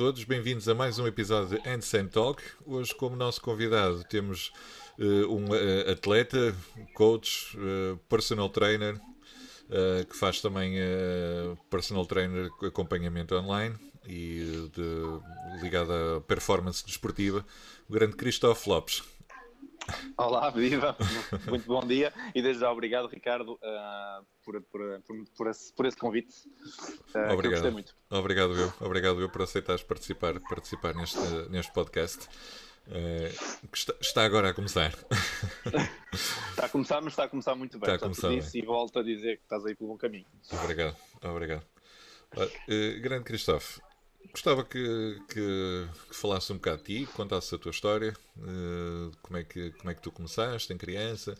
todos, bem-vindos a mais um episódio de Handstand Talk. Hoje, como nosso convidado, temos uh, um uh, atleta, coach, uh, personal trainer, que faz também personal trainer acompanhamento online e de, ligado à performance desportiva, o grande Cristóvão Lopes. Olá, viva! Muito bom dia e desde já obrigado, Ricardo, uh, por, por, por, esse, por esse convite. Uh, obrigado. muito. Obrigado eu, obrigado eu por aceitares participar, participar neste, neste podcast. Uh, que está, está, agora a começar. está a começar, mas está a começar muito bem. Está a começar bem. e volto a dizer que estás aí pelo bom caminho. Obrigado, obrigado. Uh, grande Cristóvão, Gostava que, que, que falasse um bocado de ti, contasse a tua história, uh, como, é que, como é que tu começaste em criança,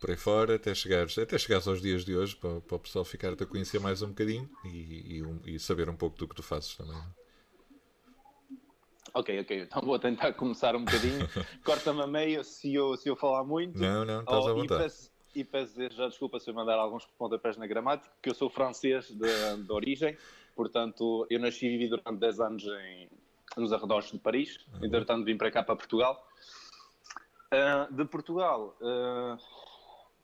por aí fora, até chegares, até chegares aos dias de hoje, para, para o pessoal ficar-te a conhecer mais um bocadinho e, e, um, e, saber um pouco do que tu fazes também. Ok, ok, então vou tentar começar um bocadinho. Corta-me a meio se eu, se eu falar muito. Não, não, estás oh, à vontade. E peço, e peço já desculpa se eu mandar alguns pontapés na gramática, porque eu sou francês de, de origem. Portanto, eu nasci e vivi durante 10 anos em, nos arredores de Paris. Uhum. Entretanto, vim para cá, para Portugal. Uh, de Portugal, uh,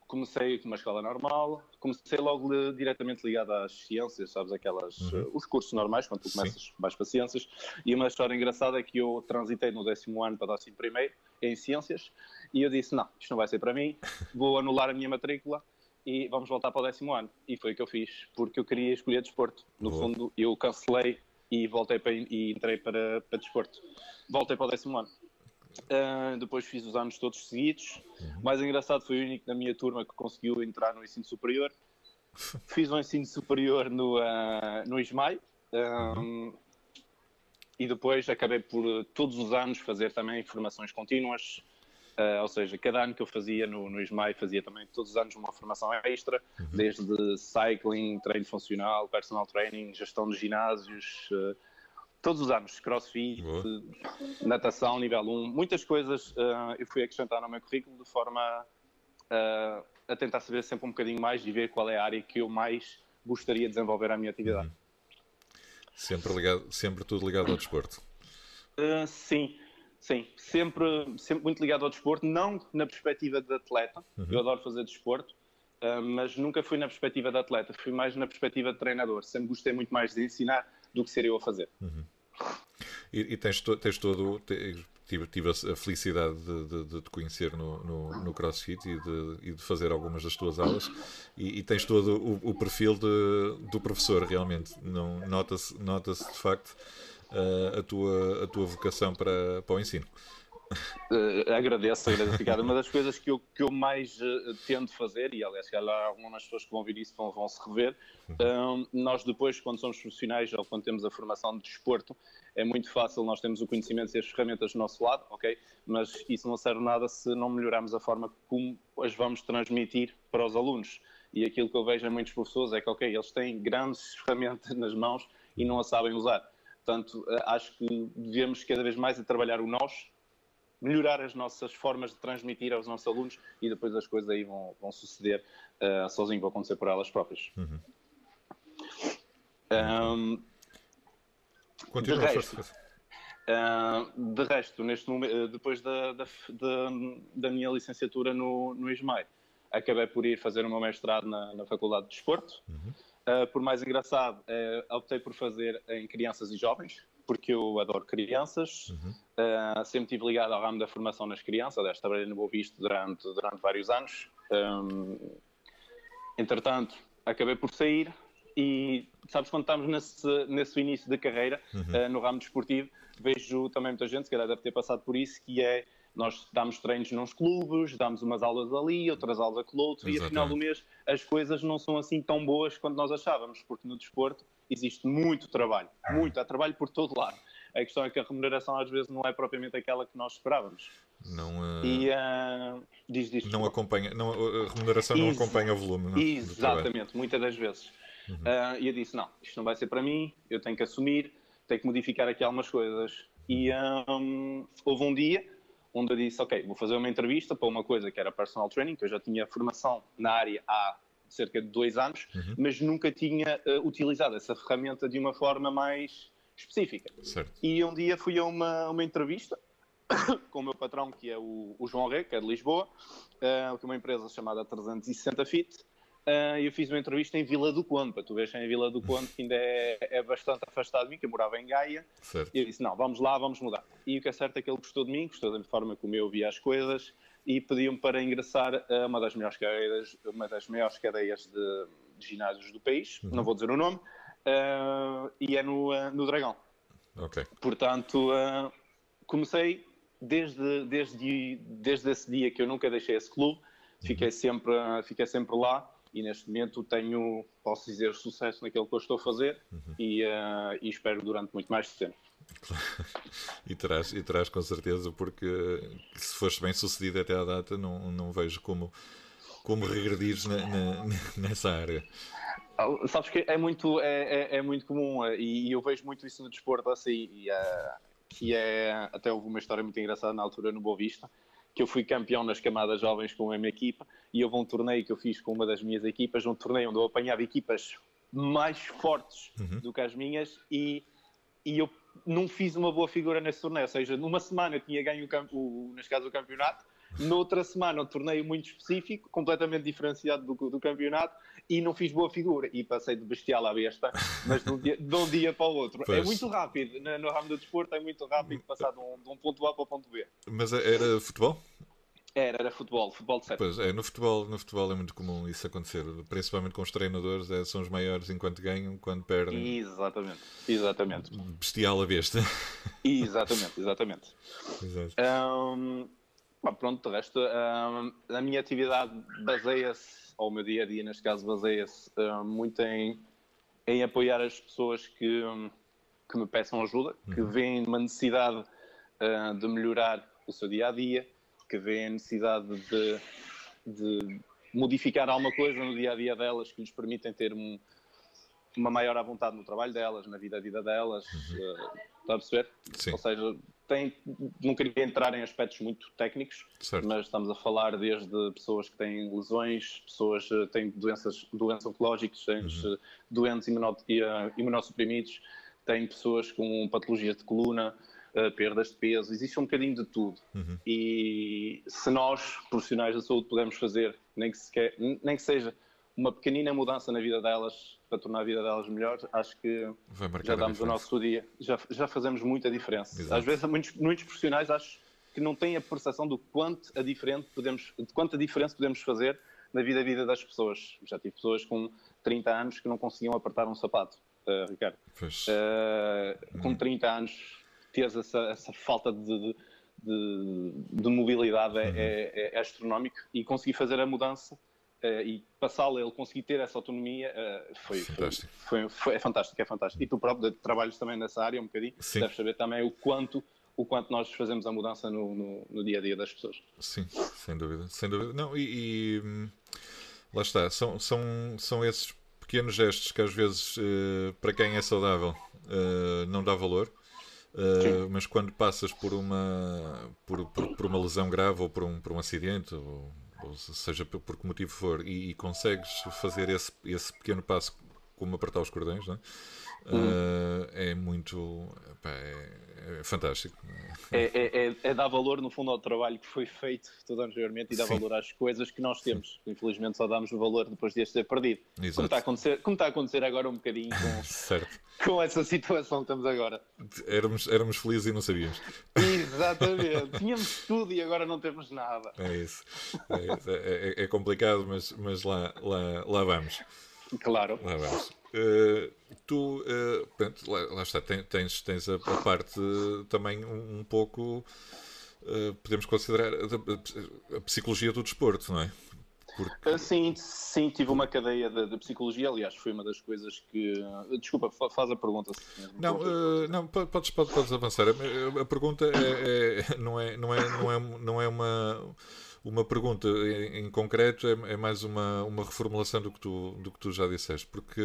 comecei com uma escola normal. Comecei logo li, diretamente ligado às ciências, sabes? Aquelas, uhum. uh, os cursos normais, quando tu começas, Sim. vais para ciências. E uma história engraçada é que eu transitei no décimo ano para décimo primeiro em ciências. E eu disse: não, isto não vai ser para mim, vou anular a minha matrícula e vamos voltar para o décimo ano. E foi o que eu fiz, porque eu queria escolher desporto. No Boa. fundo, eu cancelei e voltei para, e entrei para, para desporto. Voltei para o décimo ano. Uh, depois fiz os anos todos seguidos. Uhum. mais engraçado foi o único da minha turma que conseguiu entrar no ensino superior. fiz um ensino superior no, uh, no ISMAI. uhum. E depois acabei por todos os anos fazer também formações contínuas, Uh, ou seja, cada ano que eu fazia no, no ISMAI, fazia também todos os anos uma formação extra, uhum. desde cycling, treino funcional, personal training, gestão de ginásios, uh, todos os anos, crossfit, uh, natação, nível 1, muitas coisas eu fui acrescentar no meu currículo de forma a tentar saber sempre um bocadinho mais e ver qual é a área que eu mais gostaria de desenvolver a minha atividade. Uhum. Sempre, ligado, sempre tudo ligado ao desporto? sim. Sim, sempre, sempre muito ligado ao desporto, não na perspectiva de atleta, uhum. eu adoro fazer desporto, uh, mas nunca fui na perspectiva de atleta, fui mais na perspectiva de treinador. Sempre gostei muito mais de ensinar do que ser eu a fazer. Uhum. E, e, tens, to, tens todo. Tive, tive a felicidade de, de, de te conhecer no, no, no CrossFit e de, e de, fazer algumas das tuas aulas e, e tens todo o, o perfil do professor realmente. Nota-se nota, -se, de facto uh, a, tua, a tua vocação para, para o ensino. Uh, agradeço, agradeço, Uma das coisas que eu, que eu mais uh, tendo fazer, e aliás, calhar algumas pessoas que vão ouvir isso vão, vão se rever, uhum. nós depois, quando somos profissionais ou quando temos a formação de desporto, é muito fácil, nós temos o conhecimento e as ferramentas do nosso lado, ok? Mas isso não serve nada se não melhorarmos a forma como as vamos transmitir para os alunos. E aquilo que eu vejo em muitos professores é que, ok, eles têm grandes ferramentas nas mãos e não a sabem usar. Portanto, eh, acho que devemos cada vez mais a trabalhar o nós, melhorar as nossas formas de transmitir aos nossos alunos e depois as coisas aí vão, vão suceder uh, sozinho, vão acontecer por elas próprias. Uhum. Um, Continua, de resto, uh, de resto neste momento, depois da, da, da, da, minha licenciatura no, no ISMAI, acabei por ir fazer o meu mestrado na, na Faculdade de Desporto. Uhum. Uh, por mais engraçado, uh, optei por fazer em crianças e jovens, porque eu adoro crianças. Uhum. Uh, sempre estive ligado ao ramo da formação nas crianças. Aliás, trabalhei no Boa Visto durante, durante vários anos. Um, entretanto, acabei por sair e, sabes, quando estamos nesse, nesse início da carreira, uhum. no ramo desportivo, vejo também muita gente, se calhar deve ter passado por isso, que é nós damos treinos nos clubes, damos umas aulas ali, outras aulas aquele outro, Exatamente. e ao final do mês as coisas não são assim tão boas quanto nós achávamos, porque no desporto existe muito trabalho, muito, há trabalho por todo lado. A questão é que a remuneração às vezes não é propriamente aquela que nós esperávamos. Não, uh... e, uh... diz, diz, não acompanha, não, a remuneração não acompanha o volume. Não, Exatamente, muitas das vezes. Uhum. Uh, e eu disse: não, isto não vai ser para mim, eu tenho que assumir, tenho que modificar aqui algumas coisas. E um, houve um dia onde eu disse, ok, vou fazer uma entrevista para uma coisa que era personal training, que eu já tinha formação na área há cerca de dois anos, uhum. mas nunca tinha uh, utilizado essa ferramenta de uma forma mais específica. Certo. E um dia fui a uma, uma entrevista com o meu patrão, que é o, o João Rê, que é de Lisboa, uh, que é uma empresa chamada 360 Fit. Uh, eu fiz uma entrevista em Vila do Conde, para tu veres em Vila do Conde, que ainda é, é bastante afastado de mim, que eu morava em Gaia. Certo. E eu disse: Não, vamos lá, vamos mudar. E o que é certo é que ele gostou de mim, gostou da forma como eu via as coisas e pediu-me para ingressar a uma das melhores cadeias, uma das maiores cadeias de, de ginásios do país, uhum. não vou dizer o nome, uh, e é no, uh, no Dragão. Ok. Portanto, comecei desde, desde, desde esse dia que eu nunca deixei esse clube, fiquei, uhum. sempre, fiquei sempre lá e neste momento tenho, posso dizer, sucesso naquilo que eu estou a fazer uhum. e, e espero durante muito mais tempo. e, terás, e terás com certeza, porque se foste bem sucedido até à data, não, não vejo como, como regredires na, na, nessa área. Ah, sabes que é muito, é, é, é muito comum eh, e, e, eu vejo muito isso no desporto assim, e, uh, que é, até houve uma história muito engraçada na altura no Boa Vista, que eu fui campeão nas camadas jovens com a minha equipa e houve um torneio que eu fiz com uma das minhas equipas, um torneio onde eu apanhava equipas mais fortes uhum. do que as minhas e, e eu não fiz uma boa figura nesse torneio. Ou seja, numa semana eu tinha ganho, o, o, neste caso, o campeonato, noutra semana um torneio muito específico, completamente diferenciado do, do, campeonato, e não fiz boa figura. E passei de bestial à besta, mas de um dia, de um dia para o outro. É pois. É muito rápido, no ramo do desporto é muito rápido passar de um, de um ponto A para o ponto B. Mas era futebol? Era, era futebol, futebol de sete. Pois é, no futebol, no futebol é muito comum isso acontecer, principalmente com os treinadores, é, são os maiores enquanto ganham, quando perdem. Exatamente, exatamente. Bestial a besta. Exatamente, exatamente. Exato. Um, pronto, de resto, um, a minha atividade baseia-se, ou o meu dia a dia, neste caso, baseia-se um, muito em, em apoiar as pessoas que, que me peçam ajuda, uhum. que veem uma necessidade uh, de melhorar o seu dia a dia que vê a necessidade de, de modificar alguma coisa no dia a dia delas que lhes permitem ter um, uma maior à vontade no trabalho delas, na vida a vida delas. Uhum. Uh, está a perceber? Sim. Ou seja, tem, não queria entrar em aspectos muito técnicos, certo. mas estamos a falar desde pessoas que têm lesões, pessoas que têm doenças, doenças oncológicas, uhum. doentes imunossuprimidos, tem pessoas com patologias de coluna, perdas de peso, existe um bocadinho de tudo. Uhum. E se nós, profissionais da saúde, pudermos fazer, nem que, sequer, nem que seja uma pequenina mudança na vida delas para tornar a vida delas melhor, acho que já damos o nosso dia, já, já fazemos muita diferença. Exato. Às vezes, muitos, muitos profissionais acho que não têm a percepção do quanto a, diferente podemos, de quanto a diferença podemos fazer na vida a vida das pessoas. Já tive pessoas com 30 anos que não conseguiam apertar um sapato, uh, Ricardo. Uh, com 30 hum. anos teres essa, essa falta de, de, de mobilidade é, uhum. é, é, astronómico e conseguir fazer a mudança uh, e passá-la, ele conseguir ter essa autonomia uh, foi, fantástico. Foi, foi, foi, é fantástico, é fantástico. E tu próprio trabalhas também nessa área um bocadinho, Sim. deves saber também o quanto o quanto nós fazemos a mudança no, no, no, dia a dia das pessoas. Sim, sem dúvida, sem dúvida. Não, e, e hum, lá está, são, são, são esses pequenos gestos que às vezes, uh, para quem é saudável, não dá valor. Uh, mas quando passas por uma, por, por, por, uma lesão grave ou por um, por um acidente, ou seja por, que motivo for, e, e, consegues fazer esse, esse pequeno passo como apertar os cordões, não é? Uhum. Uh, é muito. Pá, é, é, fantástico. É, é, é, é, dar valor, no fundo, ao trabalho que foi feito todo anteriormente e dar Sim. valor às coisas que nós temos. Sim. Infelizmente, só damos o valor depois de este ser perdido. Exato. Como está, a acontecer, como está a acontecer agora um bocadinho com, com essa situação que estamos agora. Éramos, éramos felizes e não sabíamos. Exatamente. Tínhamos tudo e agora não temos nada. É isso. É, isso. é, é, é complicado, mas, mas lá, lá, lá vamos. Claro. Lá vamos. Uh, tu, uh, pronto, lá, lá, está, tens, tens a, a parte uh, também um, um pouco, podemos considerar a, a, psicologia do desporto, não é? Porque... Sim, sim, tive uma cadeia de, de, psicologia, aliás, foi uma das coisas que. Desculpa, faz a pergunta. Não, não podes, podes, podes avançar. A, pergunta é, é, não, é, não, é, não, é, não é uma uma pergunta em, em concreto é, é, mais uma, uma reformulação do que, tu, do que tu já disseste, porque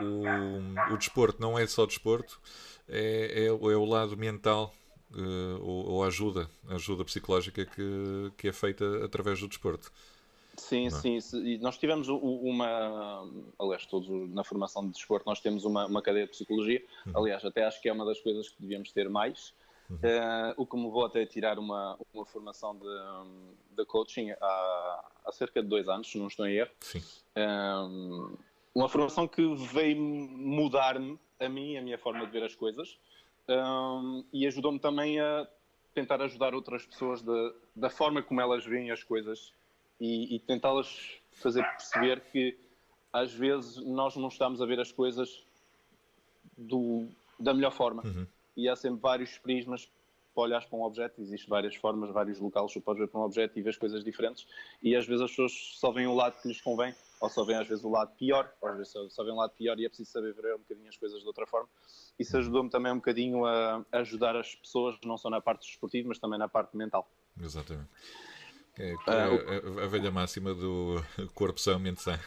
o, o desporto não é só desporto, é, é, é o lado mental uh, ou, ou, ajuda, ajuda psicológica que, que é feita através do desporto. Sim. É? sim. Nós tivemos uma. Aliás, todos na formação de desporto, nós temos uma, uma cadeia de psicologia. Uhum. Aliás, até acho que é uma das coisas que devíamos ter mais. Uhum. Uh, o que me levou até a tirar uma, uma formação de, de coaching há, há cerca de dois anos, se não estou em erro. Sim. Um, uma formação que veio mudar-me, a mim, a minha forma de ver as coisas, um, e ajudou-me também a tentar ajudar outras pessoas de, da forma como elas veem as coisas e, e tentá-las fazer perceber que às vezes nós não estamos a ver as coisas do, da melhor forma. Uhum. E há sempre vários prismas para olhar para um objeto, existem várias formas, vários locais que podes ver para um objeto e ver coisas diferentes. E às vezes as pessoas só veem o lado que lhes convém, ou só veem às vezes o lado pior, ou às vezes só veem o lado pior e é preciso saber ver um bocadinho as coisas de outra forma. Isso ajudou-me também um bocadinho a ajudar as pessoas, não só na parte esportiva, mas também na parte mental. Exatamente. É, é, a velha máxima do corpo são, mente sã.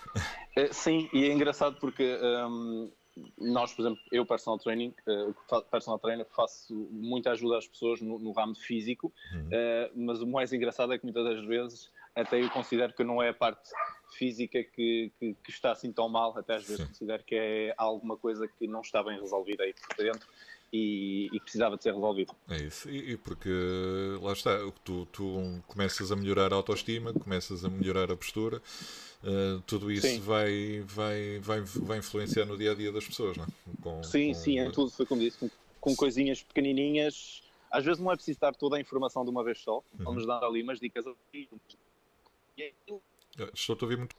É, sim, e é engraçado porque um, nós, por exemplo, eu, personal training, uh, personal trainer, faço muita ajuda às pessoas no, no ramo físico, uhum. uh, mas o mais engraçado é que muitas das vezes até eu considero que não é a parte física que, que, que está assim tão mal, até às vezes Sim. considero que é alguma coisa que não está bem resolvida aí por dentro e, e precisava de ser resolvido. É isso, e, e, porque lá está, tu, tu começas a melhorar a autoestima, começas a melhorar a postura, uh, tudo isso vai, vai, vai, vai influenciar no dia a dia das pessoas, não é? Com, sim, com... sim, é tudo, foi como disse, com, com coisinhas pequenininhas. Às vezes não é preciso dar toda a informação de uma vez só, uhum. vamos dar ali umas dicas. Estou a ouvir muito.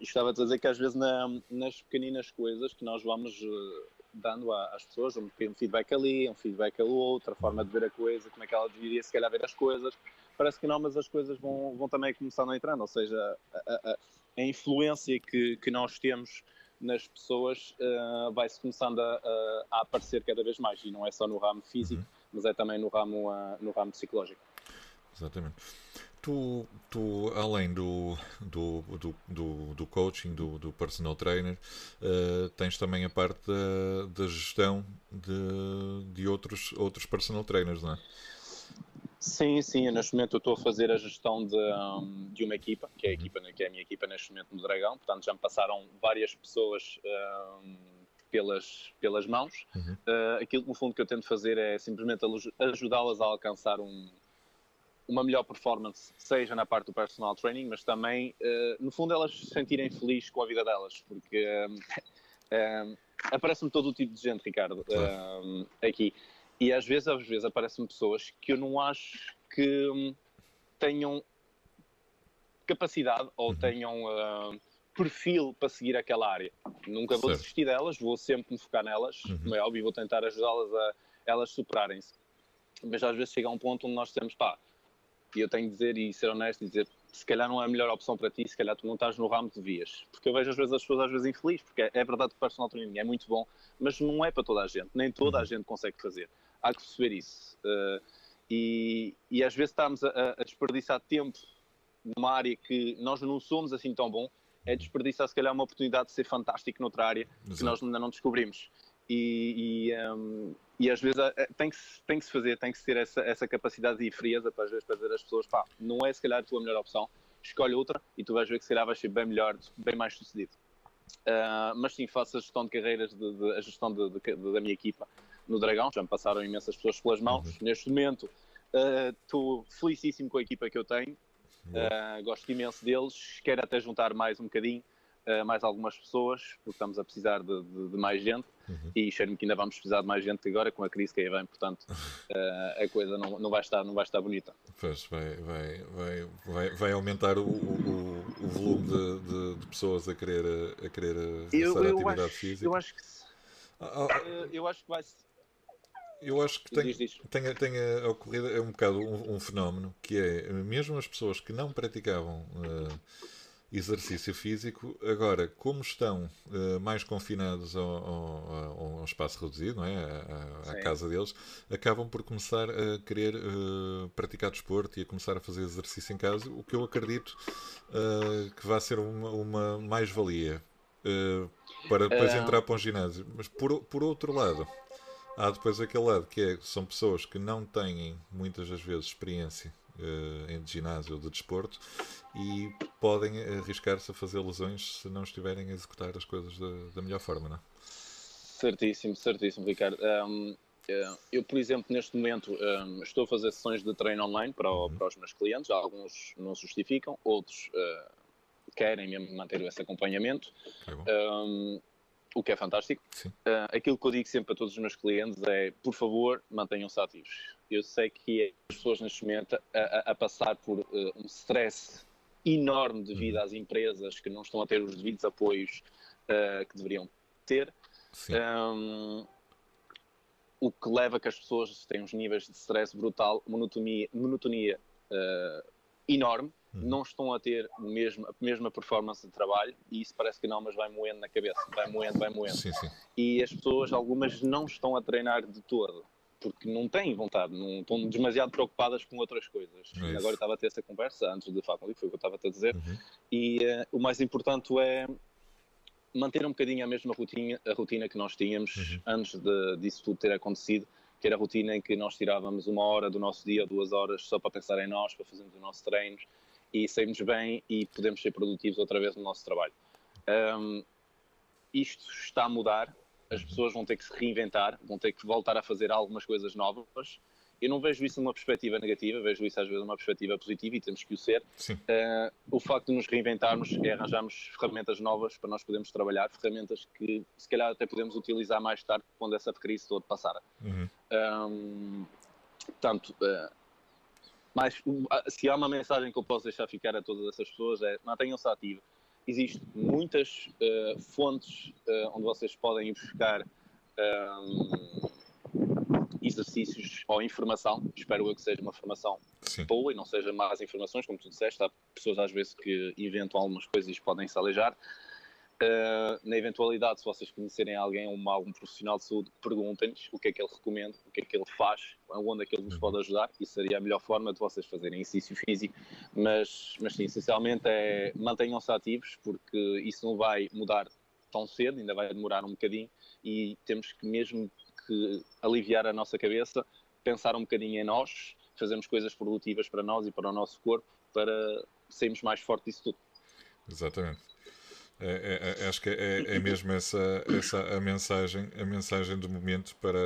Estava a dizer que às vezes na, nas pequeninas coisas que nós vamos uh, dando às pessoas um pequeno feedback ali, um feedback ali outra forma de ver a coisa, como é que ela deveria se calhar ver as coisas. Parece que não, mas as coisas vão, vão também começando a entrar, ou seja, a, a, a influência que, que nós temos nas pessoas uh, vai-se começando a, a, aparecer cada vez mais, e não é só no ramo físico, uhum. mas é também no ramo, uh, no ramo psicológico. Exatamente. Tu, tu além do, do, do, do, do coaching, do, do personal trainer, uh, tens também a parte da, da gestão de, de outros, outros personal trainers, não é? Sim, sim. neste momento eu estou a fazer a gestão de, um, de uma equipa, que é a, uhum. equipa, que é a minha equipa neste momento no Dragão. Portanto, já me passaram várias pessoas um, pelas, pelas mãos. Uhum. Uh, aquilo, no fundo, que eu tento fazer é simplesmente ajudá-las a alcançar um, uma melhor performance, seja na parte do personal training, mas também, uh, no fundo, elas se sentirem felizes com a vida delas, porque uh, aparece-me todo o tipo de gente, Ricardo, aqui. E às vezes, às vezes aparecem pessoas que eu não acho que um, tenham capacidade ou uhum. tenham perfil para seguir aquela área. Nunca vou certo. desistir delas, vou sempre me focar nelas, uhum. como é óbvio, vou tentar ajudá-las a elas superarem-se. Mas às vezes chega a um ponto onde nós temos, pá, e eu tenho de dizer e ser honesto e dizer se calhar não é a melhor opção para ti, se calhar tu não estás no ramo que devias. Porque eu vejo às vezes as pessoas às vezes infelizes, porque é, é verdade que o personal training é muito bom, mas não é para toda a gente, nem toda a uhum. gente consegue fazer. Há que perceber isso. Uh, e, e, às vezes estamos a, a, desperdiçar tempo numa área que nós não somos assim tão bom, é desperdiçar se calhar uma oportunidade de ser fantástico noutra área Exato. que nós ainda não descobrimos. E, e, um, e às vezes é, tem que, tem que se fazer, tem que se ter essa, essa capacidade de frieza para, às vezes, para dizer às pessoas: pá, não é se calhar a tua melhor opção, escolhe outra e tu vais ver que se calhar vais ser bem melhor, bem mais sucedido. Uh, mas sim, faço a gestão de carreiras, de, de, a gestão de, da minha equipa no Dragão, já me passaram imensas pessoas pelas mãos. Uhum. Neste momento estou uh, felicíssimo com a equipa que eu tenho, uh, gosto imenso deles, quero até juntar mais um bocadinho uh, mais algumas pessoas, porque estamos a precisar de, de, de mais gente uhum. e cheiro-me que ainda vamos precisar de mais gente agora com a crise que aí vem, portanto uh, a coisa não, não, vai estar, não vai estar bonita. Pois, vai, vai, vai, vai, vai aumentar o, o, o volume de, de, pessoas a querer, a querer eu, eu atividade acho, física. Eu acho que, ah, ah, eu acho que vai eu acho que tem, tenha, tenha ocorrido é um bocado um, um, fenómeno que é mesmo as pessoas que não praticavam uh, exercício físico. Agora, como estão uh, mais confinados ao, ao, ao, espaço reduzido, não é? à, à casa deles, acabam por começar a querer uh, praticar desporto e a começar a fazer exercício em casa, o que eu acredito uh, que vai ser uma, uma mais-valia para depois entrar para um ginásio. Mas por, por outro lado, há depois aquele lado que é, são pessoas que não têm muitas das vezes experiência em ginásio ou de desporto e podem arriscar-se a fazer lesões se não estiverem a executar as coisas da, da melhor forma, não é? Certíssimo, certíssimo, Ricardo. Um, eh, eu, por exemplo, neste momento um, estou a fazer sessões de treino online para, o, uhum. para os meus clientes, alguns não justificam, outros uh, querem mesmo manter esse acompanhamento. Um, o que é fantástico. Uh, aquilo que eu digo sempre a todos os meus clientes é, por favor, mantenham-se ativos. Eu sei que as pessoas neste momento a, a, passar por uh, um stress enorme devido uhum. às empresas que não estão a ter os devidos apoios uh, que deveriam ter. Um, o que leva a que as pessoas tenham uns níveis de stress brutal, monotonia, monotonia enorme. Não estão a ter o mesmo, a mesma performance de trabalho e isso parece que não, mas vai moendo na cabeça, vai moendo, vai moendo. Sim, sim. E as pessoas, algumas, não estão a treinar de todo porque não têm vontade, não estão demasiado preocupadas com outras coisas. É Agora eu estava a ter essa conversa antes de falar contigo, foi o que eu estava a dizer, uhum. e uh, o mais importante é manter um bocadinho a mesma rotina, a rotina que nós tínhamos uhum. antes de, disso tudo ter acontecido, que era a rotina em que nós tirávamos uma hora do nosso dia, duas horas, só para pensar em nós, para fazermos os nossos treinos, e saímos bem e podemos ser produtivos outra vez no nosso trabalho. Um, isto está a mudar, as uhum. pessoas vão ter que se reinventar, vão ter que voltar a fazer algumas coisas novas. Eu não vejo isso numa perspectiva negativa, vejo isso às vezes numa perspectiva positiva e temos que o ser. Uh, o facto de nos reinventarmos é arranjarmos ferramentas novas para nós podermos trabalhar, ferramentas que se calhar até podemos utilizar mais tarde quando essa crise toda passar. Uhum. Um, portanto, uh, mas se há uma mensagem que eu posso deixar ficar a todas essas pessoas é mantenham-se ativos. Existem muitas uh, fontes uh, onde vocês podem ir buscar um, exercícios ou informação. Espero eu que seja uma formação Sim. boa e não seja más informações, como tu disseste. Há pessoas às vezes que inventam algumas coisas e podem se alejar. Uh, na eventualidade, se vocês conhecerem alguém, um, algum profissional de saúde, perguntem-lhes o que é que ele recomenda, o que é que ele faz, onde é que ele vos pode ajudar. Isso seria a melhor forma de vocês fazerem exercício físico. Mas, mas sim, essencialmente é mantenham-se ativos, porque isso não vai mudar tão cedo, ainda vai demorar um bocadinho e temos que mesmo que aliviar a nossa cabeça, pensar um bocadinho em nós, fazermos coisas produtivas para nós e para o nosso corpo para sermos mais fortes disso tudo. Exatamente. É, é, é, acho que é, é mesmo essa, essa a mensagem a mensagem do momento para,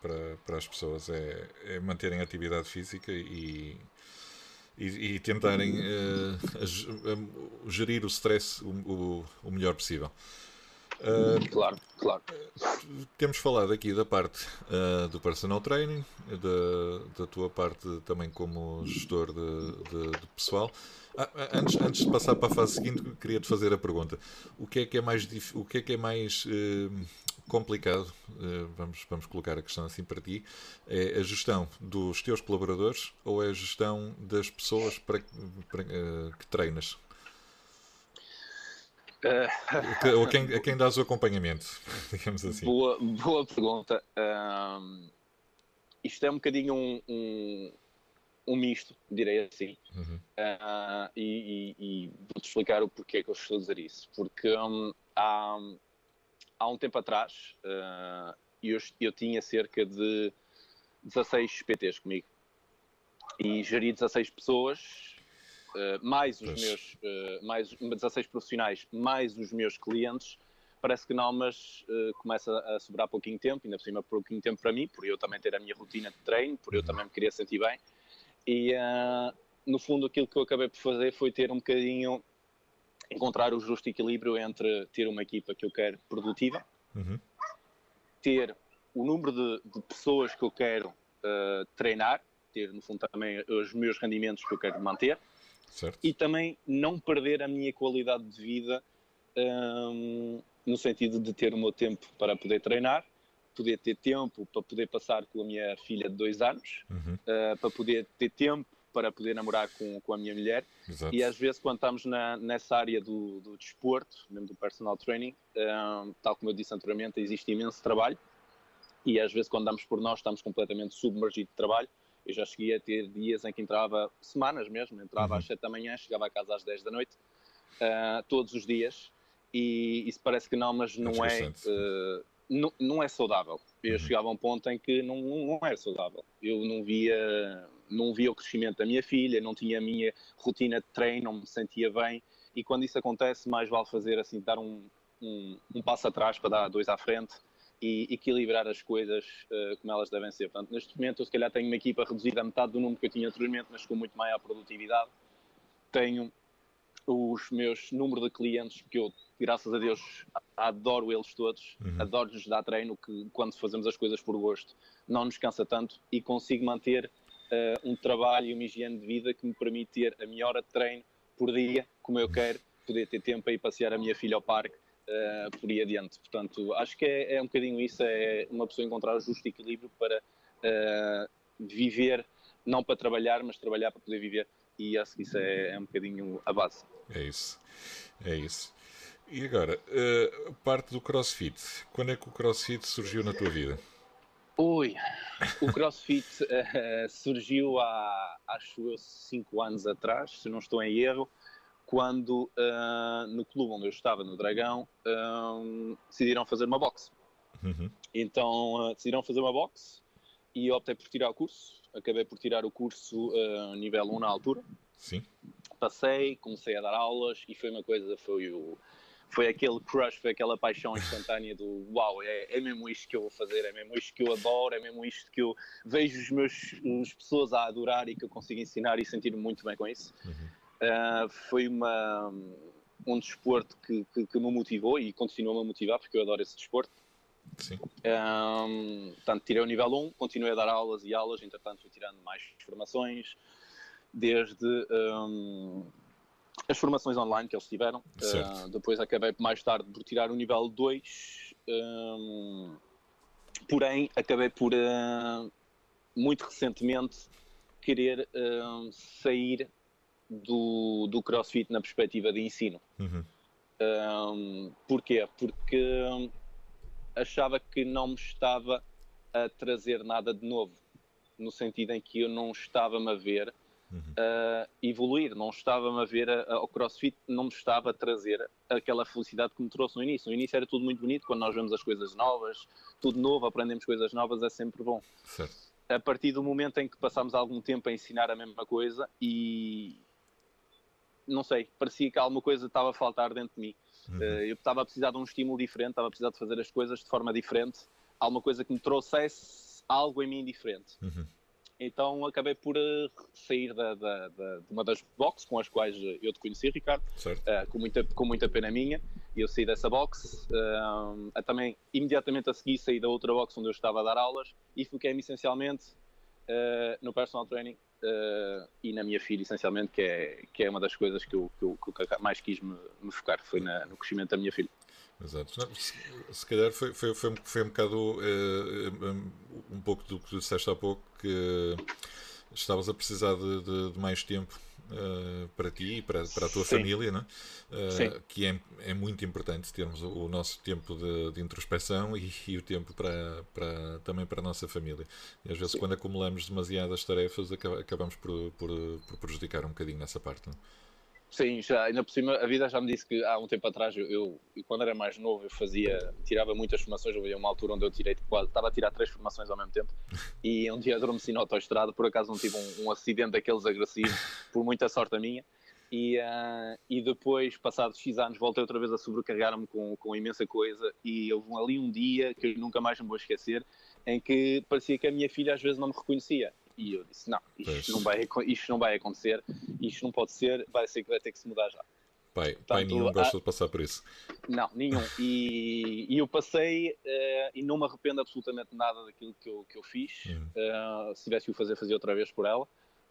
para, para as pessoas é, é manterem a atividade física e, e, e tentarem uh, gerir o stress o, o, o melhor possível. Uh, claro, claro. Temos falado aqui da parte uh, do personal training, da, da tua parte também como gestor de, de, de pessoal. Ah, ah, antes, antes de passar para a fase seguinte, queria te fazer a pergunta: o que é que é mais, o que é que é mais uh, complicado? Uh, vamos, vamos colocar a questão assim para ti: é a gestão dos teus colaboradores ou é a gestão das pessoas para, para que treinas? Uh, ou quem, a quem dás o acompanhamento, digamos assim? Boa, boa pergunta. isto é um bocadinho um, um um misto, direi assim. Uhum. Uh, e, e, e vou-te explicar o porquê que eu estou a dizer isso. Porque um, há, há um tempo atrás uh, eu, eu tinha cerca de 16 PTs comigo e geri 16 pessoas, mais os pois. meus, uh, mais 16 profissionais, mais os meus clientes. Parece que não, mas uh, começa a sobrar pouquinho tempo, ainda por cima pouquinho tempo para mim, por eu também ter a minha rotina de treino, por eu uhum. também me queria sentir bem. E uh, no fundo aquilo que eu acabei por fazer foi ter um bocadinho encontrar o justo equilíbrio entre ter uma equipa que eu quero produtiva, uhum. ter o número de, de, pessoas que eu quero uh, treinar, ter no fundo também os meus rendimentos que eu quero manter certo. e também não perder a minha qualidade de vida um, no sentido de ter o meu tempo para poder treinar poder ter tempo para poder passar com a minha filha de dois anos, uhum. uh, para poder ter tempo para poder namorar com, com a minha mulher. Exato. E às vezes, quando estamos na, nessa área do, do desporto, mesmo do personal training, uh, tal como eu disse anteriormente, existe imenso trabalho. E às vezes, quando damos por nós, estamos completamente submergidos de trabalho. Eu já cheguei a ter dias em que entrava, semanas mesmo, entrava uhum. às 7 da manhã, chegava a casa às 10 da noite, uh, todos os dias. E isso parece que não, mas não é não, não é saudável. Eu uhum. chegava a um ponto em que não, não é saudável. Eu não via não via o crescimento da minha filha, não tinha a minha rotina de treino, não me sentia bem. E quando isso acontece, mais vale fazer assim, dar um, um, um passo atrás para dar dois à frente e equilibrar as coisas uh, como elas devem ser. Portanto, neste momento, eu se calhar tenho uma equipa reduzida a metade do número que eu tinha anteriormente, mas com muito maior produtividade. Tenho os meus número de clientes, que eu, graças a Deus, adoro eles todos, uhum. adoro-lhes dar treino, que quando fazemos as coisas por gosto não nos cansa tanto e consigo manter uh, um trabalho e uma higiene de vida que me permite ter a minha hora de treino por dia, como eu quero, poder ter tempo para ir passear a minha filha ao parque, uh, por aí adiante. Portanto, acho que é, é, um bocadinho isso, é uma pessoa encontrar o justo equilíbrio para uh, viver, não para trabalhar, mas trabalhar para poder viver. E acho que isso é, é um bocadinho a base. É isso, é isso. E agora, uh, parte do CrossFit. Quando é que o CrossFit surgiu na tua vida? Oi, o CrossFit uh, surgiu há, acho eu, 5 anos atrás, se não estou em erro quando uh, no clube onde eu estava, no Dragão, uh, decidiram fazer uma box. Uhum. Então uh, decidiram fazer uma box e optei por tirar o curso. Acabei por tirar o curso nível 1 na altura. Sim. Passei, comecei a dar aulas e foi uma coisa, foi o, foi aquele crush, foi aquela paixão instantânea do uau, é, é mesmo isto que eu vou fazer, é mesmo isto que eu adoro, é mesmo isto que eu vejo os meus as pessoas a adorar e que eu consigo ensinar e sentir-me muito bem com isso. Uhum. Uh, foi uma, um desporto que, que, que, me motivou e continua-me a motivar porque eu adoro esse desporto. Sim. Um, portanto, tirei o nível 1, continuei a dar aulas e aulas, entretanto fui tirando mais formações, desde um, as formações online que eles tiveram. Uh, depois acabei mais tarde por tirar o nível 2, um, porém acabei por uh, muito recentemente querer sair do, do CrossFit na perspectiva de ensino. Uhum. Um, porquê? Porque achava que não me estava a trazer nada de novo, no sentido em que eu não estava-me a ver uhum. uh, evoluir, não estava-me a ver a, o CrossFit, não me estava a trazer aquela felicidade que me trouxe no início. No início era tudo muito bonito, quando nós vemos as coisas novas, tudo novo, aprendemos coisas novas, é sempre bom. Certo. A partir do momento em que passamos algum tempo a ensinar a mesma coisa e, não sei, parecia que alguma coisa estava a faltar dentro de mim. Uhum. Eh, eu estava a precisar de um estímulo diferente, estava a precisar de fazer as coisas de forma diferente, alguma coisa que me trouxesse algo em mim diferente. Uhum. Então acabei por uh, sair da, da, da, de uma das boxes com as quais eu te conheci, Ricardo, uh, com, muita, com muita pena minha. E eu saí dessa box. Uh, também, imediatamente a seguir, saí da outra box onde eu estava a dar aulas e foquei-me essencialmente no personal training uh, e na minha filha, essencialmente, que é, que é uma das coisas que eu, que eu, que eu mais quis me, me focar, foi na, no crescimento da minha filha. Exato. Se, se, calhar foi, foi, foi, foi um bocado uh, um pouco do que disseste há pouco que estavas a precisar de, de, de mais tempo uh, para ti e para, para a tua Sim. família, não uh, que é, é muito importante termos o, o nosso tempo de, de introspeção e, e, o tempo para, para, também para a nossa família. E às vezes, Sim. quando acumulamos demasiadas tarefas, acabamos por, por, por prejudicar um bocadinho nessa parte. Não? Sim, já, ainda por cima, a vida já me disse que há um tempo atrás, eu, eu quando era mais novo, eu fazia, tirava muitas formações. Houve uma altura onde eu tirei, estava a tirar três formações ao mesmo tempo. E um dia adormeci na autoestrada, por acaso não tive um, um acidente daqueles agressivos, por muita sorte a minha. E, uh, e depois, passados X anos, voltei outra vez a sobrecarregar-me com, com imensa coisa. E houve ali um dia que eu nunca mais me vou esquecer, em que parecia que a minha filha às vezes não me reconhecia. E eu disse: não, isto não, vai, isto não vai acontecer, isto não pode ser, vai ser que vai ter que se mudar já. Pai, Portanto, pai nenhum gosta de passar por isso. Não, nenhum. E, e eu passei uh, e não me arrependo absolutamente nada daquilo que eu, que eu fiz. Uhum. Uh, se tivesse que o fazer, fazia outra vez por ela.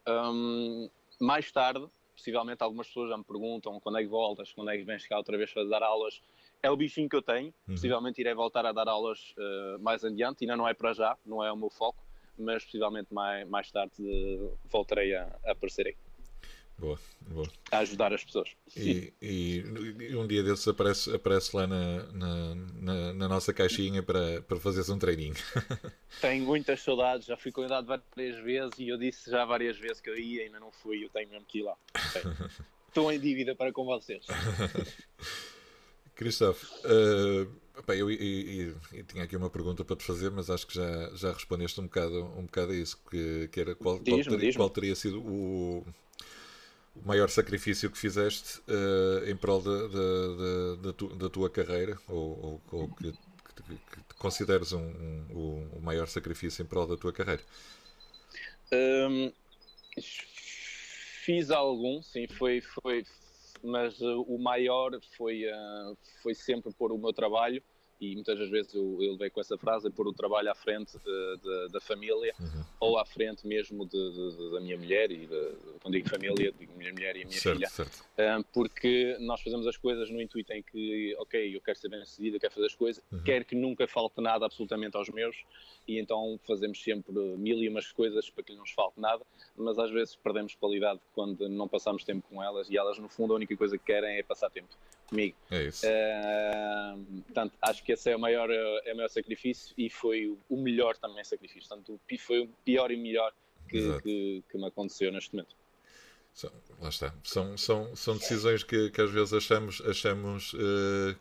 Um, mais tarde, possivelmente algumas pessoas já me perguntam quando é que voltas, quando é que vens cá outra vez para dar aulas. É o bichinho que eu tenho. Uhum. Possivelmente irei voltar a dar aulas uh, mais adiante. Ainda não é para já, não é o meu foco mas possivelmente mais, mais tarde voltarei a, a aparecer aí. Boa, boa. A ajudar as pessoas. E, e, e um dia desses aparece, aparece lá na, na, na, na, nossa caixinha para, para fazeres um treininho. Tenho muitas saudades, já fui convidado várias vezes e eu disse já várias vezes que eu ia, ainda não fui, eu tenho mesmo que ir lá. Estou em dívida para com vocês. Christophe, uh, eu, eu, eu, eu, tinha aqui uma pergunta para te fazer, mas acho que já, já respondeste um bocado, um bocado a isso, que, que era qual, qual, teria, qual teria sido o, o maior sacrifício que fizeste uh, em prol da, da, da, tu, da, tua carreira, ou, ou, ou que, que, que, consideres um, um, o maior sacrifício em prol da tua carreira? Um, fiz algum, sim, foi, foi mas uh, o maior foi, uh, foi sempre pôr o meu trabalho e muitas das vezes eu, eu levei com essa frase, pôr o trabalho à frente de, de, da família uhum. ou à frente mesmo de, da minha mulher, e quando digo família, digo minha mulher e a minha certo, filha, certo. Um, porque nós fazemos as coisas no intuito em que, ok, eu quero ser bem sucedido, quero fazer as coisas, uhum. quero que nunca falte nada absolutamente aos meus, e então fazemos sempre mil e umas coisas para que não nos falte nada, mas às vezes perdemos qualidade quando não passamos tempo com elas, e elas no fundo a única coisa que querem é passar tempo comigo. É isso. Uh, portanto, acho que esse é o maior, é o maior sacrifício e foi o melhor também sacrifício. Portanto, foi o pior e melhor que, que, que, me aconteceu neste momento. São, lá está. São, são, são decisões que, que às vezes achamos, achamos uh,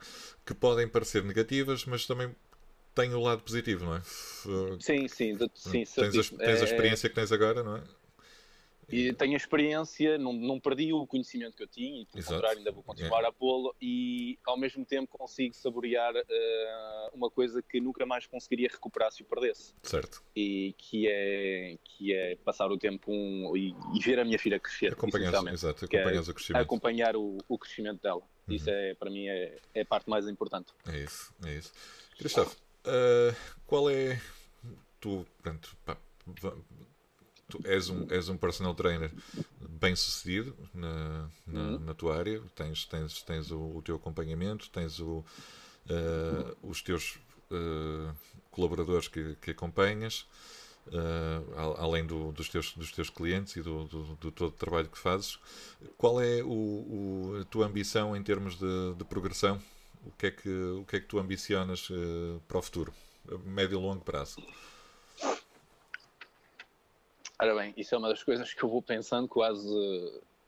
que podem parecer negativas, mas também têm o lado positivo, não é? Sim, sim. De, sim tens, a, tens a é, experiência que tens agora, não é? E tenho a experiência, não, não perdi o conhecimento que eu tinha, e pelo Exato. contrário, ainda vou continuar é. a pô-lo, e ao mesmo tempo consigo saborear uh, uma coisa que nunca mais conseguiria recuperar se o perdesse. Certo. E que é, que é passar o tempo um, e, e, ver a minha filha crescer. Acompanhar, exato, acompanhar é o crescimento. Acompanhar o, o crescimento dela. Uhum. Isso é, para mim, é, é a parte mais importante. É isso, é isso. Cristóvão, uh, qual é. Tu, pronto, pá, tu és um, és um personal trainer bem sucedido na, na, uhum. na tua área, tens, tens, tens o, o teu acompanhamento, tens o, uh, os teus uh, colaboradores que, que acompanhas, uh, além do, dos, teus, dos teus clientes e do, do, do, todo o trabalho que fazes. Qual é o, o, a tua ambição em termos de, de, progressão? O que, é que, o que é que tu ambicionas para o futuro, médio e longo prazo? Ora bem, isso é uma das coisas que eu vou pensando quase,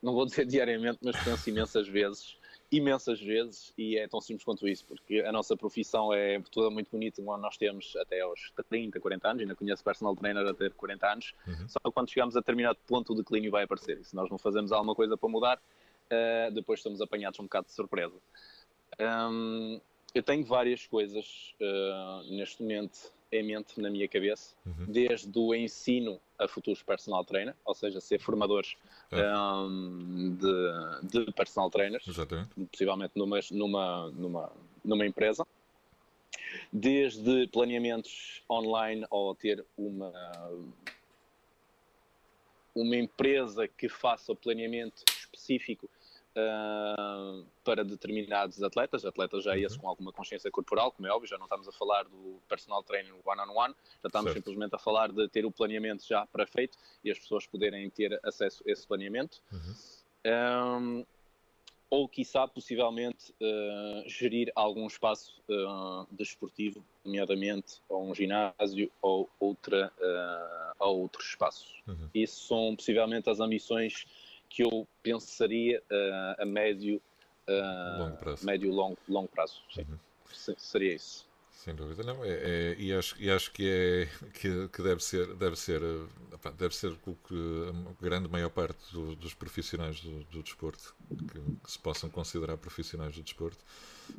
não vou dizer diariamente, mas penso imensas vezes, imensas vezes, e é tão simples quanto isso, porque a nossa profissão é toda muito bonita, nós temos até aos 30, 40 anos, ainda conheço personal trainer a ter 40 anos, uhum. só quando chegamos a determinado ponto o declínio vai aparecer, e se nós não fazemos alguma coisa para mudar, uh, depois somos apanhados um bocado de surpresa. Um, eu tenho várias coisas uh, neste momento em mente na minha cabeça, uhum. desde o ensino a futuros personal trainer, ou seja, ser formadores é. um, de, de, personal trainers, Exatamente. possivelmente numa, numa, numa, numa empresa, desde planeamentos online ou ter uma uma empresa que faça o planeamento específico uh, para determinados atletas, atletas já esse uhum. com alguma consciência corporal, como é óbvio, já não estamos a falar do personal training one-on-one, -on -one, já estamos certo. simplesmente a falar de ter o planeamento já pré-feito e as pessoas poderem ter acesso a esse planeamento. Uhum. Um, ou, quiçá, possivelmente, uh, gerir algum espaço uh, desportivo, nomeadamente ou um ginásio ou, outra, uh, ou outros espaços. Uhum. Isso são, possivelmente, as ambições que eu pensaria uh, a médio, uh, longo prazo. médio longo, longo prazo. Sim. Uhum. Seria isso. Sem dúvida, não. É, é, e, acho, e acho que é que, que deve ser deve ser opa, deve ser o que a grande maior parte do, dos profissionais do, do desporto que, que, se possam considerar profissionais do desporto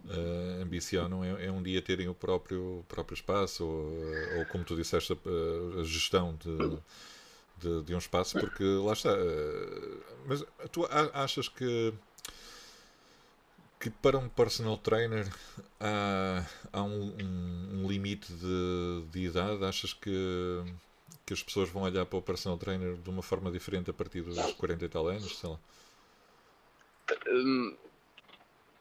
uh, ambicionam é, é, um dia terem o próprio próprio espaço ou, ou como tu disseste a, a gestão de de, de um espaço, porque lá está. Eh, mas tu achas que que para um personal trainer há, há um, um, um, limite de, de idade? Achas que, que as pessoas vão olhar para o personal trainer de uma forma diferente a partir dos 40 e tal anos? Sei lá. Hum,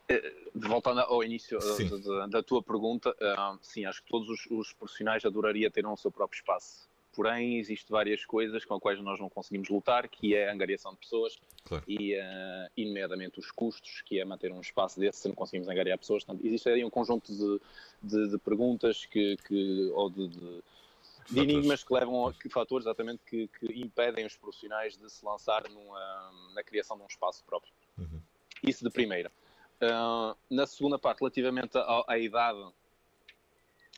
eh, voltando ao início da, da, tua pergunta, sim, acho que todos os, os profissionais adoraria ter um seu próprio espaço porém existem várias coisas com as quais nós não conseguimos lutar, que é a angariação de pessoas claro. e, uh, nomeadamente, os custos, que é manter um espaço desse se não conseguimos angariar pessoas. Portanto, existe aí um conjunto de, de, de perguntas que, que, ou de, de, de enigmas que levam a que, fatores exatamente que, que, impedem os profissionais de se lançar numa, na criação de um espaço próprio. Uhum. Isso de primeira. Uh, na segunda parte, relativamente à, à idade,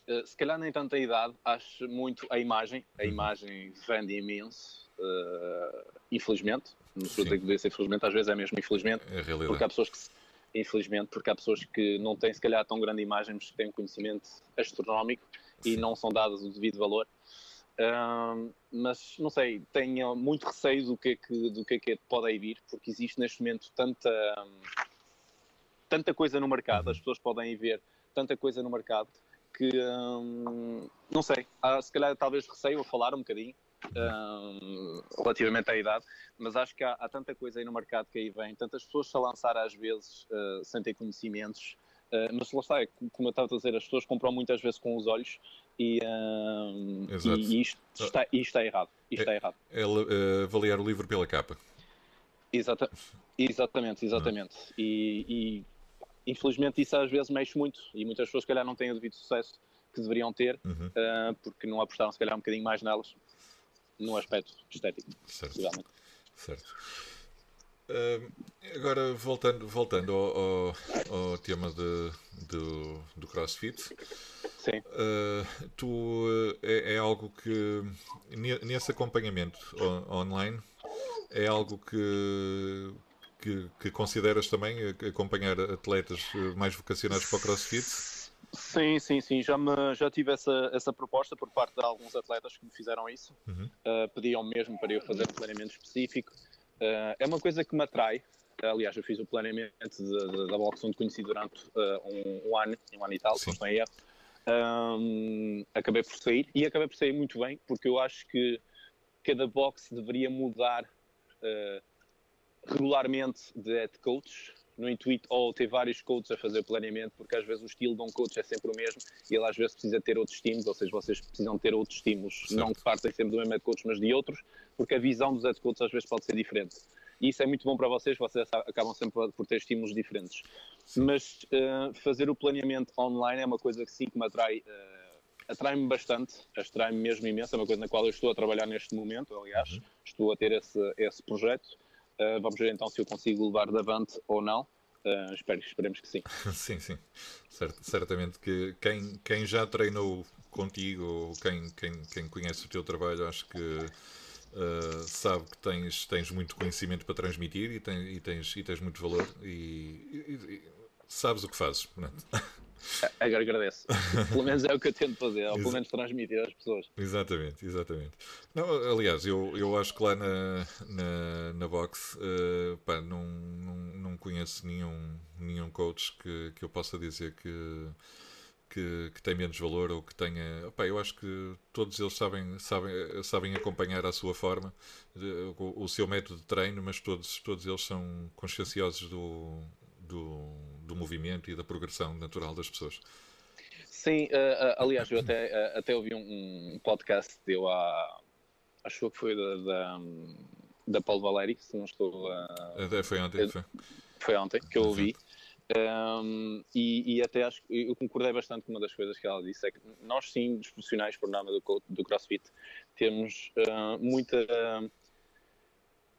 uh, se calhar nem tanto a idade, acho muito a imagem. A Uhum. imagem vende imenso, uh, infelizmente. Não estou a dizer que deve ser infelizmente, às vezes é mesmo infelizmente, É porque há pessoas que, se- infelizmente, porque há pessoas que não têm se calhar tão grande imagem, mas que têm um conhecimento astronómico e Sim. não são dadas o devido valor. Mas não sei, tenho muito receio do que é que, do que, é que pode aí vir, porque existe neste momento tanta, tanta coisa no mercado, Uhum. as pessoas podem ver tanta coisa no mercado que ahm, não sei, há, se calhar talvez receio a falar um bocadinho ahm, relativamente à idade, mas acho que há, há tanta coisa aí no mercado que aí vem, tantas pessoas a lançar às vezes ah, sem ter conhecimentos. ah, mas lá está, é como eu estava a dizer, as pessoas compram muitas vezes com os olhos e, Exato. e isto, está, isto está errado. Isto está errado. É eh, avaliar o livro pela capa. Exata, exatamente, exatamente. E, e, infelizmente isso às vezes mexe muito e muitas pessoas se calhar não têm o devido sucesso que deveriam ter Uhum, ah, porque não apostaram se calhar um bocadinho mais nelas no aspecto estético, certo. Certo. Ahm, agora, voltando, voltando ao, ao- ao tema de, do, do CrossFit, Sim. ah, tu eh, é, é algo que, ne- nesse acompanhamento on- online, é algo que, que, que consideras também eh, acompanhar atletas eh, mais vocacionados para o CrossFit? Sim, sim, sim. Já, me, já tive essa, essa proposta por parte de alguns atletas que me fizeram isso. Uhum. Uh, pediam mesmo para eu fazer um planeamento específico. Uh, é uma coisa que me atrai. Aliás, eu fiz o planeamento de- de- da boxe onde conheci durante uh, um, um ano, um ano e tal, se não erro. Um, acabei por sair e acabei por sair muito bem, porque eu acho que cada boxe deveria mudar uh, regularmente de head coach, no intuito ou ter vários coaches a fazer planeamento, porque às vezes o estilo de um coach é sempre o mesmo e ele às vezes precisa ter outros estímulos, ou seja, vocês precisam ter outros estímulos, não que partem sempre do mesmo head coach, mas de outros, porque a visão dos head coaches às vezes pode ser diferente. E isso é muito bom para vocês, vocês acabam sempre por ter estímulos diferentes. Mas uh, fazer o planeamento online é uma coisa que sim que me atrai. uh, Atrai-me bastante, atrai-me mesmo imenso, é uma coisa na qual eu estou a trabalhar neste momento, aliás, estou a ter esse, esse projeto. Uh, vamos ver então se eu consigo levar de avante ou não. Uh, espero, esperemos que sim. Sim, sim. Cert- certamente que quem, quem já treinou contigo ou quem, quem, quem conhece o teu trabalho, acho que uh, sabe que tens, tens muito conhecimento para transmitir e, e tens, e tens muito valor e, e- e sabes o que fazes. portanto. Agora agradeço. Pelo menos é o que eu tento fazer, ou pelo menos transmitir às pessoas. Exatamente, exatamente. Não, aliás, eu, eu acho que lá na, na, na box eh, pá, não, não, não conheço nenhum, nenhum coach que, que eu possa dizer que, que, que tem menos valor ou que tenha. Pá, eu acho que todos eles sabem, sabem, sabem acompanhar à sua forma o, o seu método de treino, mas todos, todos eles são conscienciosos do, do, do movimento e da progressão natural das pessoas. Sim, uh, uh, aliás, eu até, uh, até ouvi um, um podcast deu há. Acho que foi da, da, da Paulo Valéry, se não estou a. Até foi ontem, foi. foi ontem que eu ouvi. Um, e, e até acho que eu concordei bastante com uma das coisas que ela disse: é que nós, sim, dos profissionais, por nome do, do CrossFit, temos uh, muita.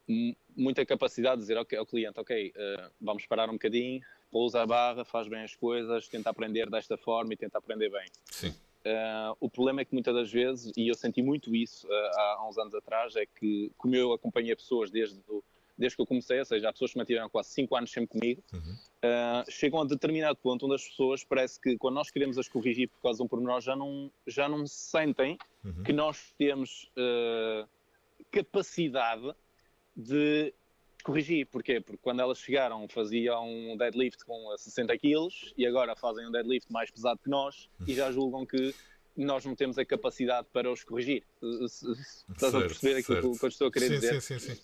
m- muita capacidade de dizer ok, ao cliente, ok, uh, vamos parar um bocadinho, pousa a barra, faz bem as coisas, tenta aprender desta forma e tenta aprender bem. Sim. Uh, o problema é que muitas das vezes, e eu senti muito isso uh, há, uns anos atrás, é que como eu acompanhei pessoas desde, o- desde que eu comecei, ou seja, há pessoas que mantiveram quase 5 anos sempre comigo, Uhum. uh, chegam a determinado ponto onde as pessoas parece que quando nós queremos as corrigir por causa de um pormenor já não, já não sentem Uhum. que nós temos capacidade de corrigir. Porquê? Porque quando elas chegaram faziam um deadlift com 60 quilos e agora fazem um deadlift mais pesado que nós e já julgam que nós não temos a capacidade para os corrigir. Estás a Certo, perceber aquilo que eu- estou a querer sim, dizer? Sim, sim, sim.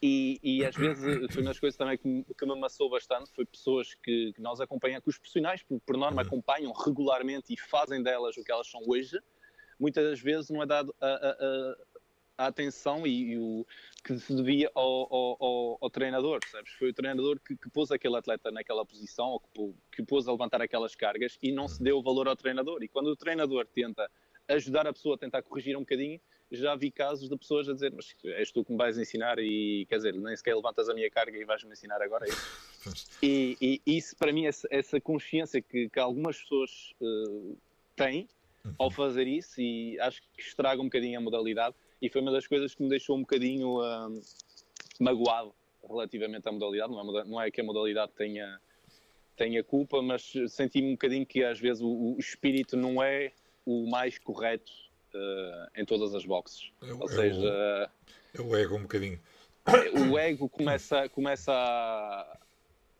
E, e às vezes foi uma das coisas também que me, que me amassou bastante foi pessoas que, que nós acompanhamos, que os profissionais por, por norma Uhum. acompanham regularmente e fazem delas o que elas são hoje, muitas das vezes não é dado a, a- a- a atenção e, e o que se devia ao, ao- ao- ao treinador, percebes? Foi o treinador que, que pôs aquele atleta naquela posição ou que, que pôs a levantar aquelas cargas e não se deu valor ao treinador. E quando o treinador tenta ajudar a pessoa a tentar corrigir um bocadinho, já vi casos de pessoas a dizer, mas és tu que me vais ensinar e, quer dizer, nem sequer levantas a minha carga e vais-me ensinar agora isso. e, e, isso, para mim, essa, essa consciência que, que algumas pessoas uh, têm uhum. ao fazer isso e acho que estraga um bocadinho a modalidade e foi uma das coisas que me deixou um bocadinho uh, magoado relativamente à modalidade. Não é, não é que a modalidade tenha, tenha culpa, mas senti-me um bocadinho que às vezes o, o espírito não é o mais correto uh, em todas as boxes. É, Ou seja, é o, é o ego um bocadinho. O ego começa, começa a,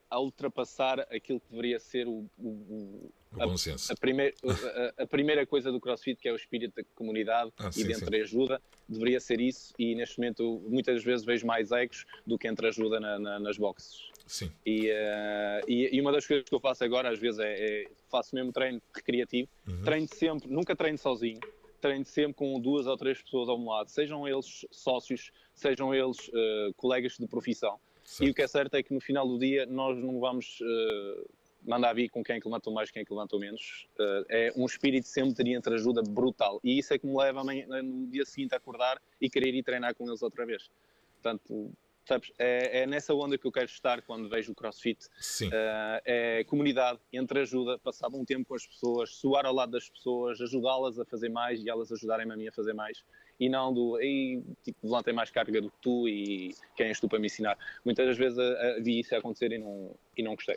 a ultrapassar aquilo que deveria ser o, o, a, a, primeir, a, a, primeira coisa do CrossFit, que é o espírito da comunidade ah, e sim, de entreajuda, deveria ser isso. E neste momento, muitas vezes vejo mais egos do que entreajuda na, na, nas boxes. Sim. E, uh, e, e, uma das coisas que eu faço agora, às vezes, é, é faço mesmo treino recreativo. Uhum. Treino sempre, nunca treino sozinho. Treino sempre com duas ou três pessoas ao meu lado, sejam eles sócios, sejam eles uh, colegas de profissão. Certo. E o que é certo é que no final do dia nós não vamos uh, mandar vir com quem é que levantou mais, quem é que levantou menos. Uh, é um espírito sempre de entreajuda brutal. E isso é que me leva amanhã, no dia seguinte a acordar e querer ir treinar com eles outra vez. Portanto, sabes, é, é nessa onda que eu quero estar quando vejo o CrossFit. Sim. Uh, é comunidade, entreajuda, passar um tempo com as pessoas, suar ao lado das pessoas, ajudá-las a fazer mais e elas ajudarem-me a mim a fazer mais e não do ei, tipo, levantem mais carga do que tu e quem és tu para me ensinar. Muitas das vezes a, a, vi isso acontecer e não, e não gostei.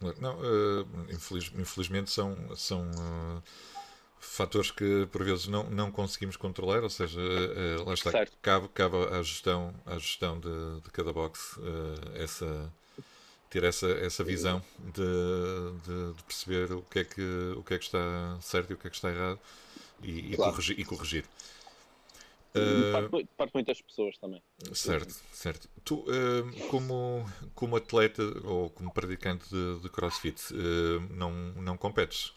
Não, uh, infeliz, infelizmente são, são uh, fatores que por vezes não, não conseguimos controlar, ou seja, uh, lá está, certo. cabe, cabe à gestão, à gestão de, de cada box essa, ter essa, essa visão de, de, de, perceber o que, é que, o que é que está certo e o que é que está errado e, claro. e corrigir. E corrigir. Uh, parte, muitas pessoas também. Certo, certo. Tu, uh, como, como atleta ou como praticante de, de crossfit, uh, não, não competes?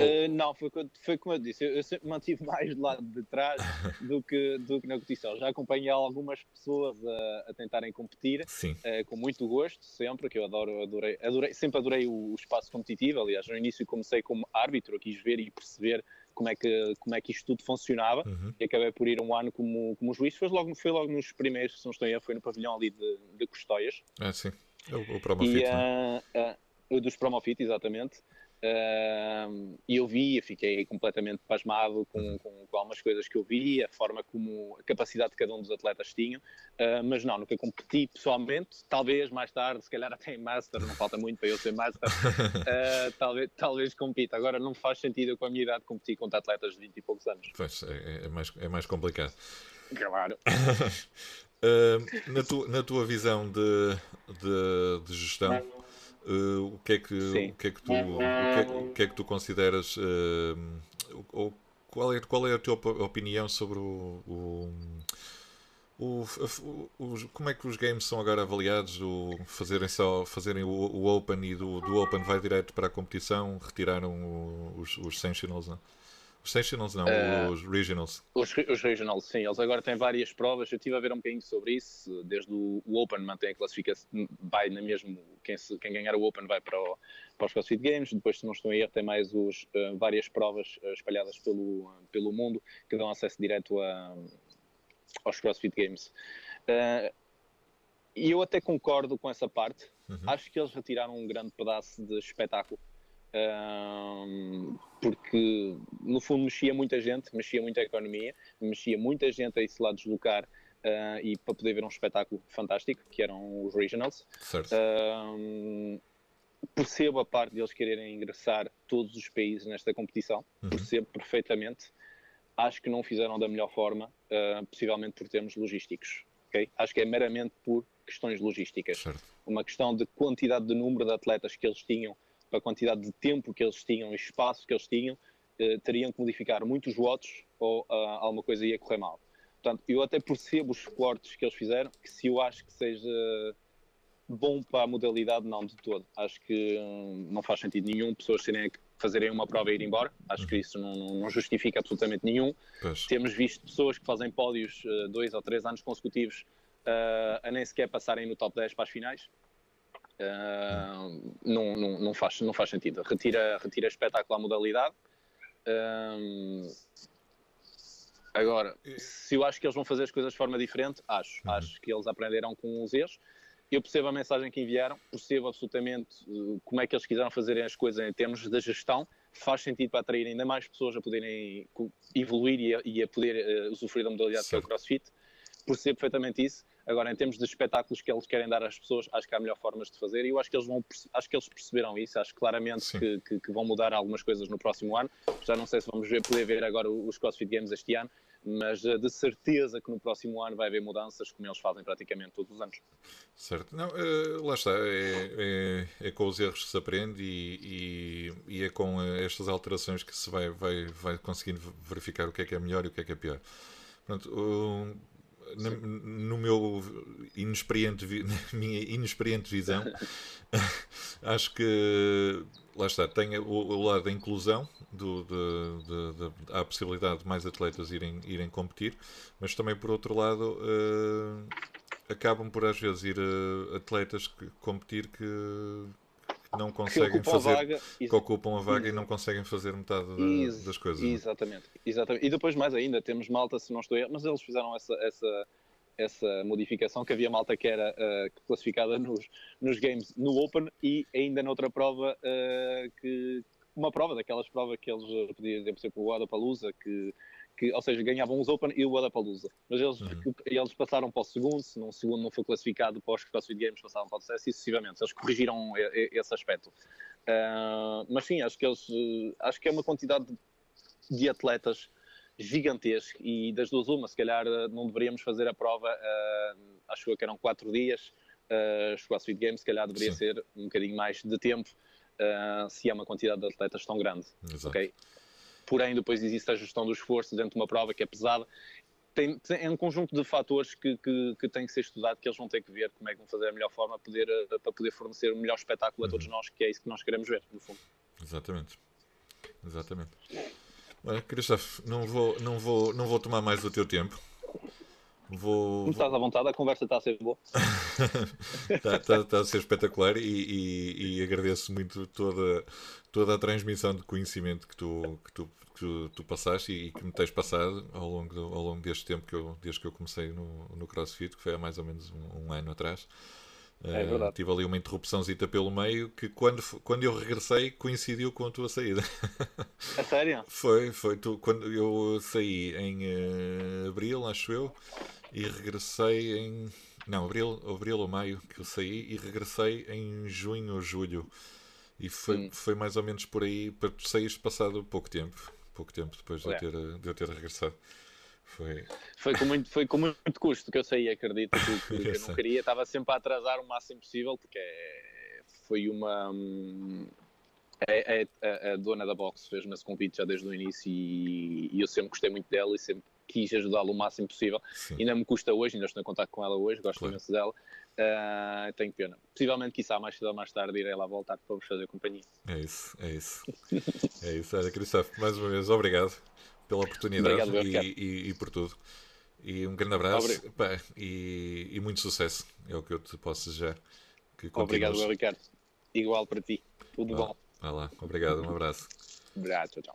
Uh, não, foi, foi como eu disse, eu, eu sempre mantive mais do lado de trás do que, do que na competição. Já acompanhei algumas pessoas a, a tentarem competir, uh, com muito gosto, sempre, que eu adoro, adorei, adorei, sempre adorei o, o, espaço competitivo. Aliás, no início comecei como árbitro, quis ver e perceber como é que, como é que isto tudo funcionava uhum. e acabei por ir um ano como, como juiz. Foi logo, foi logo nos primeiros, se não estou aí, foi no pavilhão ali de, de Custóias. Ah, sim, é o, o Promofit, e, uh, uh, dos Promofit, exatamente. Uh, e eu vi, fiquei completamente pasmado com, com, com, algumas coisas que eu vi, a forma como a capacidade de cada um dos atletas tinha, uh, mas não, nunca competi pessoalmente. Talvez mais tarde, se calhar até em Master, não falta muito para eu ser Master, uh, talvez, talvez compita. Agora não faz sentido eu, com a minha idade competir contra atletas de 20 e poucos anos. Pois, é, é mais, é mais complicado. Claro. na, tu, na tua visão de, de, de gestão Uh, o, que é que, o, que é que tu, o, que é, o que é que tu consideras uh, ou qual é, qual é a tua opinião sobre o, o, o, o, como é que os games são agora avaliados o fazerem só fazerem o, o Open e do, do Open vai direto para a competição retiraram os, os Sentinels não? Os Sectionals não, uh, os Regionals. Os, os, Regionals, sim. Eles agora têm várias provas. Eu estive a ver um bocadinho sobre isso. Desde o, o Open mantém a classificação, vai na mesmo. Quem, se, quem ganhar o Open vai para, o, para os CrossFit Games. Depois, se não estou a erro, tem mais os, uh, várias provas uh, espalhadas pelo, pelo mundo que dão acesso direto a, aos CrossFit Games. e eu até concordo com essa parte. Uhum. Acho que eles retiraram um grande pedaço de espetáculo um, porque no fundo mexia muita gente, mexia muita economia, mexia muita gente a se lá deslocar uh, e para poder ver um espetáculo fantástico, que eram os Regionals. Um, percebo a parte de eles quererem ingressar todos os países nesta competição, uhum. percebo perfeitamente. Acho que não fizeram da melhor forma, uh, possivelmente por termos logísticos. Okay? Acho que é meramente por questões logísticas. Certo. Uma questão de quantidade de número de atletas que eles tinham a quantidade de tempo que eles tinham, espaço que eles tinham, eh, teriam que modificar muitos votos ou uh, alguma coisa ia correr mal. Portanto, eu até percebo os cortes que eles fizeram, que se eu acho que seja bom para a modalidade, não de todo. Acho que hum, não faz sentido nenhum pessoas terem que fazerem uma prova e ir embora. Acho que isso não, não justifica absolutamente nenhum. Pois. Temos visto pessoas que fazem pódios uh, dois ou três anos consecutivos uh, a nem sequer passarem no top 10 para as finais. Uh, não, não, não, faz, não faz sentido. Retira, retira espetáculo à modalidade. Uh, Agora, se eu acho que eles vão fazer as coisas de forma diferente, acho. Uhum. Acho que eles aprenderão com os erros. Eu percebo a mensagem que enviaram, percebo absolutamente uh, como é que eles quiseram fazer as coisas em termos da gestão. Faz sentido para atrair ainda mais pessoas a poderem evoluir e a, e a poder uh, usufruir da modalidade certo. que é o CrossFit. Percebo perfeitamente isso. Agora, em termos de espetáculos que eles querem dar às pessoas, acho que há melhor formas de fazer e eu acho que eles vão, acho que eles perceberam isso, acho claramente que, que, que, vão mudar algumas coisas no próximo ano. Já não sei se vamos ver, poder ver agora os CrossFit Games este ano, mas eh, de certeza que no próximo ano vai haver mudanças como eles fazem praticamente todos os anos. Certo, não, uh, lá está, é, é, é, com os erros que se aprende e, e, e, é com eh, estas alterações que se vai, vai, vai conseguindo verificar o que é que é melhor e o que é que é pior. Pronto, uh, no meu inexperiente, na minha inexperiente visão, acho que lá está, tem o, o lado da inclusão, do, de, de, de, há a possibilidade de mais atletas irem, irem competir, mas também por outro lado uh, acabam por às vezes ir uh, atletas que competir que, não conseguem que fazer vaga, que ocupam a vaga e não conseguem fazer metade da, das coisas. É? Exatamente, exatamente. E depois mais ainda, temos malta, se não estou a mas eles fizeram essa, essa, essa modificação que havia malta que era uh, classificada nos, nos games no Open e ainda noutra prova uh, que uma prova daquelas provas que eles podiam, exemplo, o Adapalooza, que que, ou seja, ganhavam os Open e o Wadapalooza. Mas eles, uhum. eles passaram para o segundo, se não, o segundo não foi classificado para os CrossFit Games, passaram para o terceiro e sucessivamente. Eles corrigiram esse aspecto. Uh, mas sim, acho que eles, acho que é uma quantidade de atletas gigantesca e das duas uma, se calhar não deveríamos fazer a prova, uh, acho que eram quatro dias, uh, os CrossFit Games, se calhar deveria sim. ser um bocadinho mais de tempo, uh, se há uma quantidade de atletas tão grande. Exato. Okay? Porém depois existe a gestão do esforço dentro de uma prova que é pesada. Tem, tem, é um conjunto de fatores que, que, que, tem que ser estudado, que eles vão ter que ver como é que vão fazer a melhor forma para poder, eh, para poder fornecer o melhor espetáculo a todos uhum. nós, que é isso que nós queremos ver, no fundo. Exatamente. Exatamente. Olha, Christophe, não vou, não, vou, não vou tomar mais do teu tempo. Vou, Como estás à vontade, a conversa está a ser boa. está, está, está, a ser espetacular e, e, e, agradeço muito toda, toda a transmissão de conhecimento que tu, que tu, tu, tu passaste e, que me tens passado ao longo, do, ao longo deste tempo, que eu, desde que eu comecei no, no CrossFit, que foi há mais ou menos um, um ano atrás. É verdade. Uh, tive ali uma interrupçãozita pelo meio que quando, quando eu regressei coincidiu com a tua saída. É sério? foi, foi tu, quando eu saí em uh, abril, acho eu, e regressei em. Não, abril, abril ou maio que eu saí e regressei em junho ou julho. E foi, foi mais ou menos por aí, para tu saíste passado pouco tempo. Pouco tempo depois de, é. eu, ter, de eu ter regressado. Foi... Foi, com muito, foi com muito custo que eu saí, acredito, que, que eu não queria. Estava sempre a atrasar o máximo possível, porque foi uma. É, é, a, dona da box fez-me esse convite já desde o início e, e eu sempre gostei muito dela e sempre quis ajudá-la o máximo possível. Sim. Ainda me custa hoje, ainda estou em contato com ela hoje, gosto claro. imenso dela. Uh, tenho pena. Possivelmente, quizá mais cedo ou mais tarde, irei lá voltar para vos fazer companhia. É isso, é isso. é isso. Olha, Cristóvão, mais uma vez, obrigado pela oportunidade obrigado, e, e, e, por tudo. E um grande abraço pá, e, e, muito sucesso. É o que eu te posso desejar. Que obrigado, meu Ricardo. Igual para ti. Tudo ah, bom. Vai lá. Obrigado, um abraço. Obrigado, tchau, tchau.